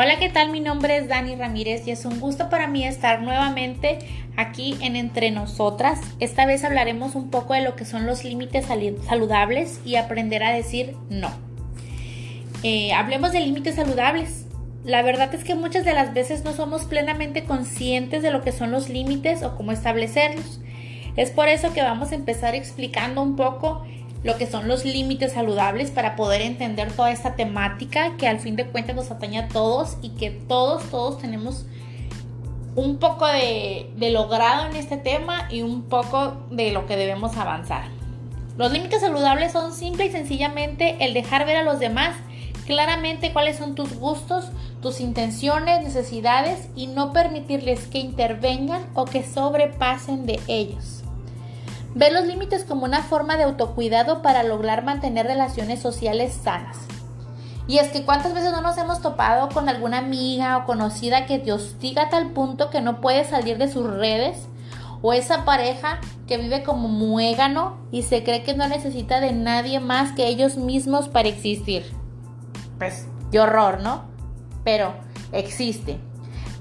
Hola, ¿qué tal? Mi nombre es Dani Ramírez y es un gusto para mí estar nuevamente aquí en Entre Nosotras. Esta vez hablaremos un poco de lo que son los límites saludables y aprender a decir no. Eh, hablemos de límites saludables. La verdad es que muchas de las veces no somos plenamente conscientes de lo que son los límites o cómo establecerlos. Es por eso que vamos a empezar explicando un poco lo que son los límites saludables para poder entender toda esta temática que al fin de cuentas nos atañe a todos y que todos, todos tenemos un poco de, logrado en este tema y un poco de lo que debemos avanzar. Los límites saludables son simple y sencillamente el dejar ver a los demás claramente cuáles son tus gustos, tus intenciones, necesidades y no permitirles que intervengan o que sobrepasen de ellos. Ver los límites como una forma de autocuidado para lograr mantener relaciones sociales sanas. Y es que cuántas veces no nos hemos topado con alguna amiga o conocida que te hostiga a tal punto que no puede salir de sus redes o esa pareja que vive como muégano y se cree que no necesita de nadie más que ellos mismos para existir. Pues, qué horror, ¿no? Pero existe.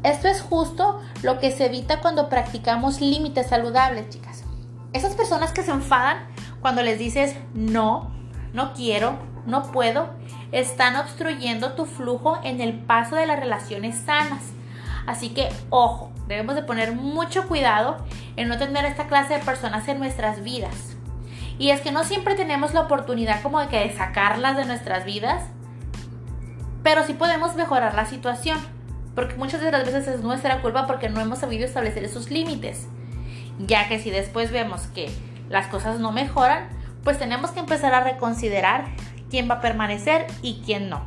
Esto es justo lo que se evita cuando practicamos límites saludables, chicas. Esas personas que se enfadan cuando les dices no, no quiero, no puedo, están obstruyendo tu flujo en el paso de las relaciones sanas. Así que, ojo, debemos de poner mucho cuidado en no tener esta clase de personas en nuestras vidas. Y es que no siempre tenemos la oportunidad como de que sacarlas de nuestras vidas, pero sí podemos mejorar la situación, porque muchas de las veces es nuestra culpa porque no hemos sabido establecer esos límites ya que si después vemos que las cosas no mejoran, pues tenemos que empezar a reconsiderar quién va a permanecer y quién no.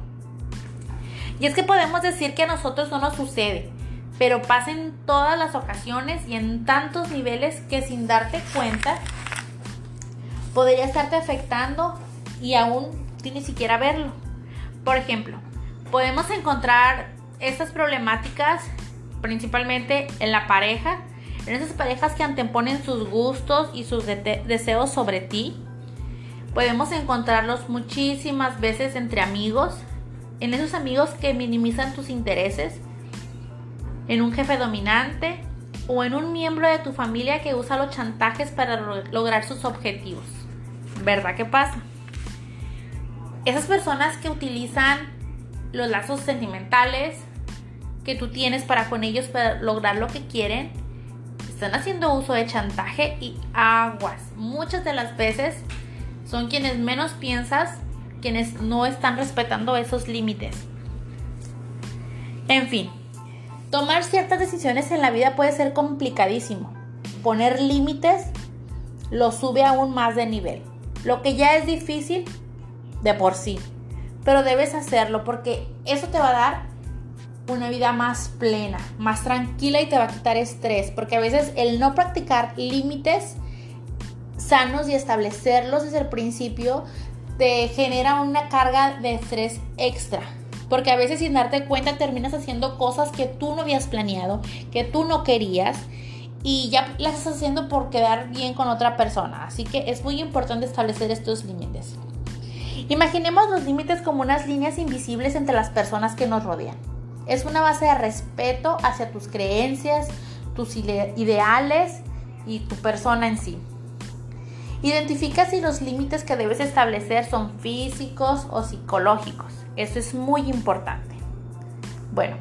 Y es que podemos decir que a nosotros no nos sucede, pero pasa en todas las ocasiones y en tantos niveles que sin darte cuenta podría estarte afectando y aún ni siquiera verlo. Por ejemplo, podemos encontrar estas problemáticas principalmente en la pareja en esas parejas que anteponen sus gustos y sus deseos sobre ti. Podemos encontrarlos muchísimas veces entre amigos, en esos amigos que minimizan tus intereses, en un jefe dominante o en un miembro de tu familia que usa los chantajes para lograr sus objetivos. ¿Verdad que pasa? Esas personas que utilizan los lazos sentimentales que tú tienes para con ellos para lograr lo que quieren están haciendo uso de chantaje y aguas. Muchas de las veces son quienes menos piensas, quienes no están respetando esos límites. En fin, tomar ciertas decisiones en la vida puede ser complicadísimo. Poner límites lo sube aún más de nivel. Lo que ya es difícil de por sí. Pero debes hacerlo porque eso te va a dar una vida más plena, más tranquila y te va a quitar estrés, porque a veces el no practicar límites sanos y establecerlos desde el principio te genera una carga de estrés extra. Porque a veces sin darte cuenta terminas haciendo cosas que tú no habías planeado, que tú no querías y ya las estás haciendo por quedar bien con otra persona. Así que es muy importante establecer estos límites. Imaginemos los límites como unas líneas invisibles entre las personas que nos rodean. Es una base de respeto hacia tus creencias, tus ideales y tu persona en sí. Identifica si los límites que debes establecer son físicos o psicológicos. Eso es muy importante. Bueno,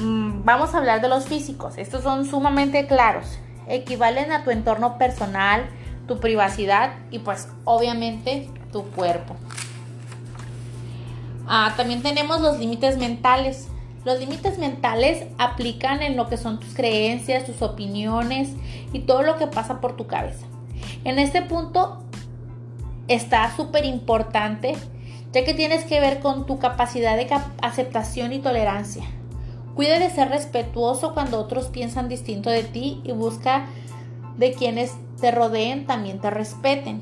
mm, vamos a hablar de los físicos. Estos son sumamente claros. Equivalen a tu entorno personal, tu privacidad y pues obviamente tu cuerpo. Ah, también tenemos los límites mentales. Los límites mentales aplican en lo que son tus creencias, tus opiniones y todo lo que pasa por tu cabeza. En este punto está súper importante ya que tienes que ver con tu capacidad de aceptación y tolerancia. Cuida de ser respetuoso cuando otros piensan distinto de ti y busca de quienes te rodeen también te respeten.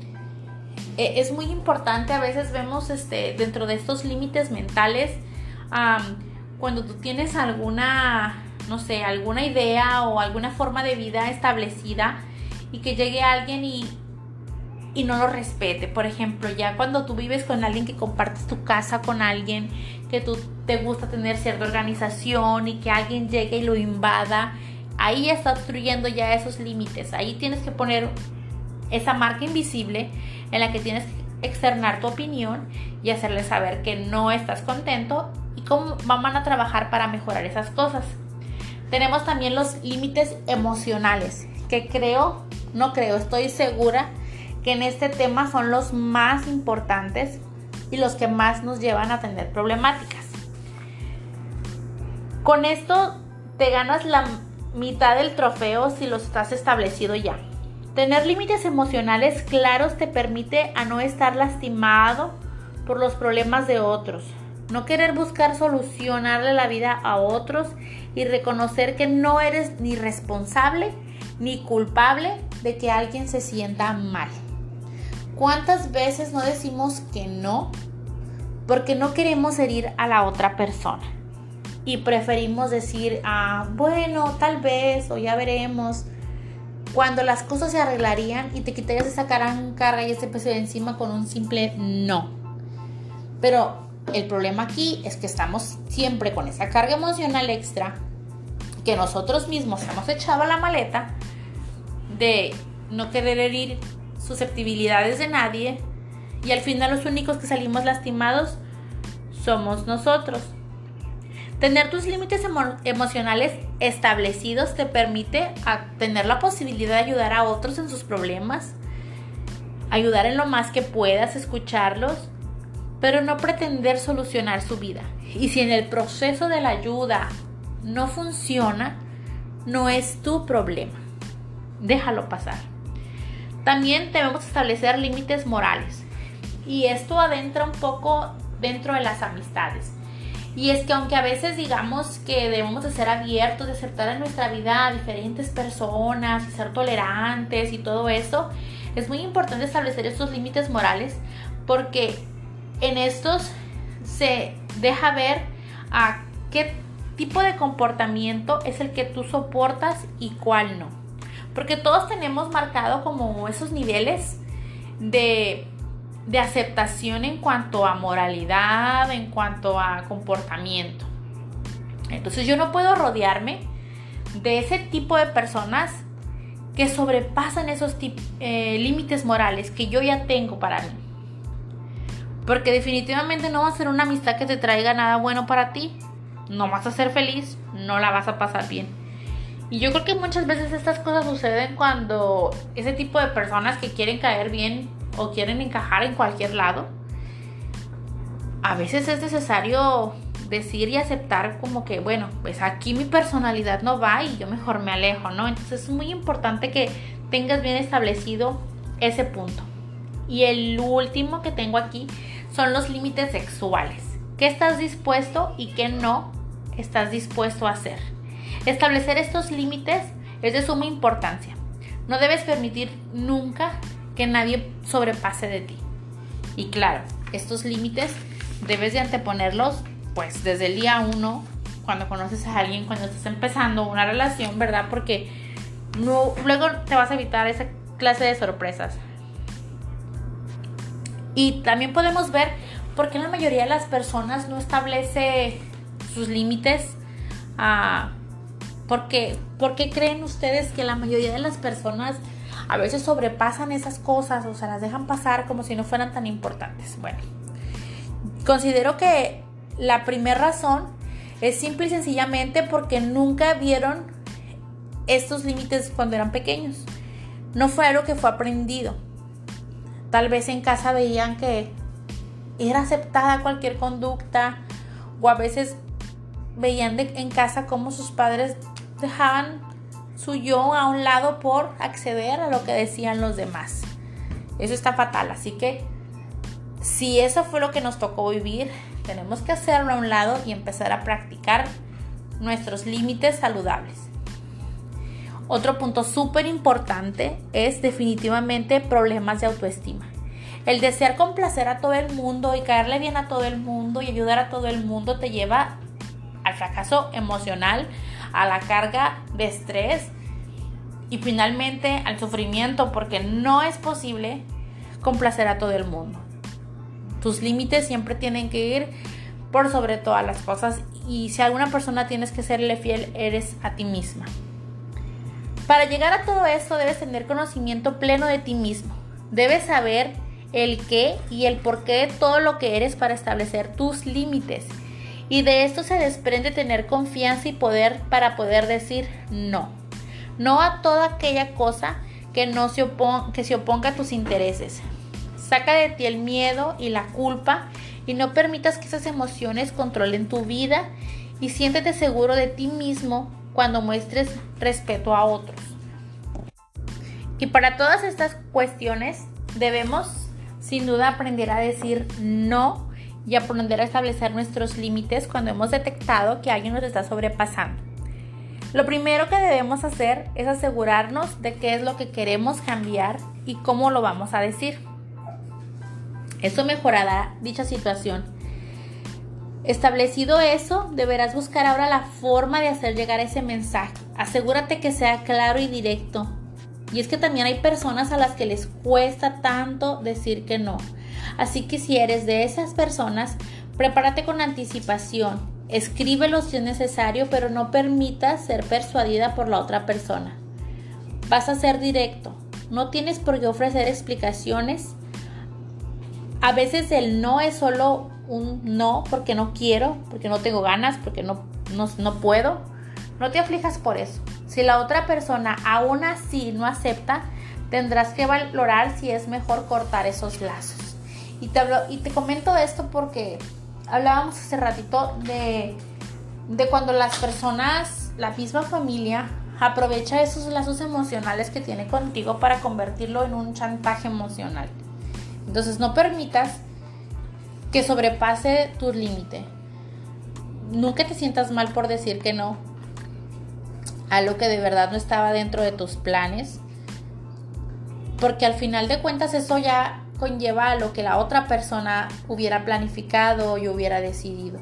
E, es muy importante, a veces vemos este, dentro de estos límites mentales, cuando tú tienes alguna, no sé, alguna idea o alguna forma de vida establecida y que llegue alguien y y no lo respete. Por ejemplo, ya cuando tú vives con alguien que compartes tu casa con alguien, que tú te gusta tener cierta organización y que alguien llegue y lo invada, ahí está obstruyendo ya esos límites. Ahí tienes que poner esa marca invisible en la que tienes que externar tu opinión y hacerle saber que no estás contento y cómo van a trabajar para mejorar esas cosas. Tenemos también los límites emocionales, que creo, no creo, estoy segura que en este tema son los más importantes y los que más nos llevan a tener problemáticas. Con esto te ganas la mitad del trofeo si los estás establecido ya. Tener límites emocionales claros te permite a no estar lastimado por los problemas de otros, no querer buscar solucionarle la vida a otros y reconocer que no eres ni responsable ni culpable de que alguien se sienta mal. ¿Cuántas veces no decimos que no? Porque no queremos herir a la otra persona. Y preferimos decir, ah, bueno, tal vez, o ya veremos. Cuando las cosas se arreglarían y te quitarías esa carga y ese peso de encima con un simple no. Pero el problema aquí es que estamos siempre con esa carga emocional extra que nosotros mismos hemos echado a la maleta de no querer herir susceptibilidades de nadie y al final los únicos que salimos lastimados somos nosotros. Tener tus límites emocionales establecidos te permite tener la posibilidad de ayudar a otros en sus problemas, ayudar en lo más que puedas, escucharlos, pero no pretender solucionar su vida. Y si en el proceso de la ayuda no funciona, no es tu problema. Déjalo pasar. También debemos establecer límites morales. Y esto adentra un poco dentro de las amistades. Y es que aunque a veces digamos que debemos de ser abiertos, de aceptar en nuestra vida a diferentes personas, y ser tolerantes y todo eso, es muy importante establecer estos límites morales porque en estos se deja ver a qué tipo de comportamiento es el que tú soportas y cuál no. Porque todos tenemos marcado como esos niveles de, de aceptación en cuanto a moralidad, en cuanto a comportamiento. Entonces yo no puedo rodearme de ese tipo de personas que sobrepasan esos eh, límites morales que yo ya tengo para mí. Porque definitivamente no va a ser una amistad que te traiga nada bueno para ti. No vas a ser feliz, no la vas a pasar bien. Y yo creo que muchas veces estas cosas suceden cuando ese tipo de personas que quieren caer bien o quieren encajar en cualquier lado, a veces es necesario decir y aceptar como que, bueno, pues aquí mi personalidad no va y yo mejor me alejo, ¿no? Entonces es muy importante que tengas bien establecido ese punto. Y el último que tengo aquí son los límites sexuales. ¿Qué estás dispuesto y qué no estás dispuesto a hacer? Establecer estos límites es de suma importancia. No debes permitir nunca que nadie sobrepase de ti. Y claro, estos límites debes de anteponerlos pues desde el día uno, cuando conoces a alguien, cuando estás empezando una relación, ¿verdad? Porque no, luego te vas a evitar esa clase de sorpresas. Y también podemos ver por qué la mayoría de las personas no establece sus límites a ¿Por qué? creen ustedes que la mayoría de las personas a veces sobrepasan esas cosas o se las dejan pasar como si no fueran tan importantes? Bueno, considero que la primera razón es simple y sencillamente porque nunca vieron estos límites cuando eran pequeños. No fue algo que fue aprendido. Tal vez en casa veían que era aceptada cualquier conducta o a veces veían en casa cómo sus padres dejaban su yo a un lado por acceder a lo que decían los demás. Eso está fatal, así que si eso fue lo que nos tocó vivir, tenemos que hacerlo a un lado y empezar a practicar nuestros límites saludables. Otro punto súper importante es definitivamente problemas de autoestima. El desear complacer a todo el mundo y caerle bien a todo el mundo y ayudar a todo el mundo te lleva al fracaso emocional, a la carga de estrés y finalmente al sufrimiento porque no es posible complacer a todo el mundo. Tus límites siempre tienen que ir por sobre todas las cosas y si alguna persona tienes que serle fiel, eres a ti misma. Para llegar a todo esto debes tener conocimiento pleno de ti mismo. Debes saber el qué y el por qué de todo lo que eres para establecer tus límites. Y de esto se desprende tener confianza y poder para poder decir no. No a toda aquella cosa que, no se, que se oponga a tus intereses. Saca de ti el miedo y la culpa y no permitas que esas emociones controlen tu vida y siéntete seguro de ti mismo cuando muestres respeto a otros. Y para todas estas cuestiones debemos sin duda aprender a decir no y aprender a establecer nuestros límites cuando hemos detectado que alguien nos está sobrepasando. Lo primero que debemos hacer es asegurarnos de qué es lo que queremos cambiar y cómo lo vamos a decir. Eso mejorará dicha situación. Establecido eso, deberás buscar ahora la forma de hacer llegar ese mensaje. Asegúrate que sea claro y directo. Y es que también hay personas a las que les cuesta tanto decir que no. Así que si eres de esas personas, prepárate con anticipación. Escríbelo si es necesario, pero no permitas ser persuadida por la otra persona. Vas a ser directo. No tienes por qué ofrecer explicaciones a veces el no es solo un no porque no quiero, porque no tengo ganas, porque no, no, puedo. No te aflijas por eso. Si la otra persona aún así no acepta, tendrás que valorar si es mejor cortar esos lazos. Y te, hablo, y te comento esto porque hablábamos hace ratito de, de cuando las personas, la misma familia, aprovecha esos lazos emocionales que tiene contigo para convertirlo en un chantaje emocional. Entonces no permitas que sobrepase tu límite. Nunca te sientas mal por decir que no a lo que de verdad no estaba dentro de tus planes. Porque al final de cuentas eso ya conlleva lo que la otra persona hubiera planificado y hubiera decidido.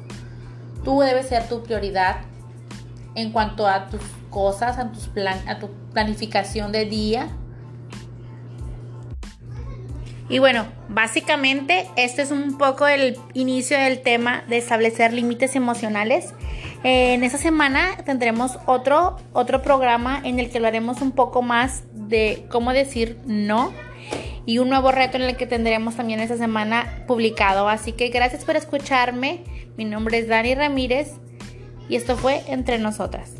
Tú debes ser tu prioridad en cuanto a tus cosas, a, tus plan, a tu planificación de día, y bueno, básicamente este es un poco el inicio del tema de establecer límites emocionales. en esta semana tendremos otro, otro programa en el que hablaremos un poco más de cómo decir no y un nuevo reto en el que tendremos también esta semana publicado. Así que gracias por escucharme. Mi nombre es Dani Ramírez y esto fue Entre Nosotras.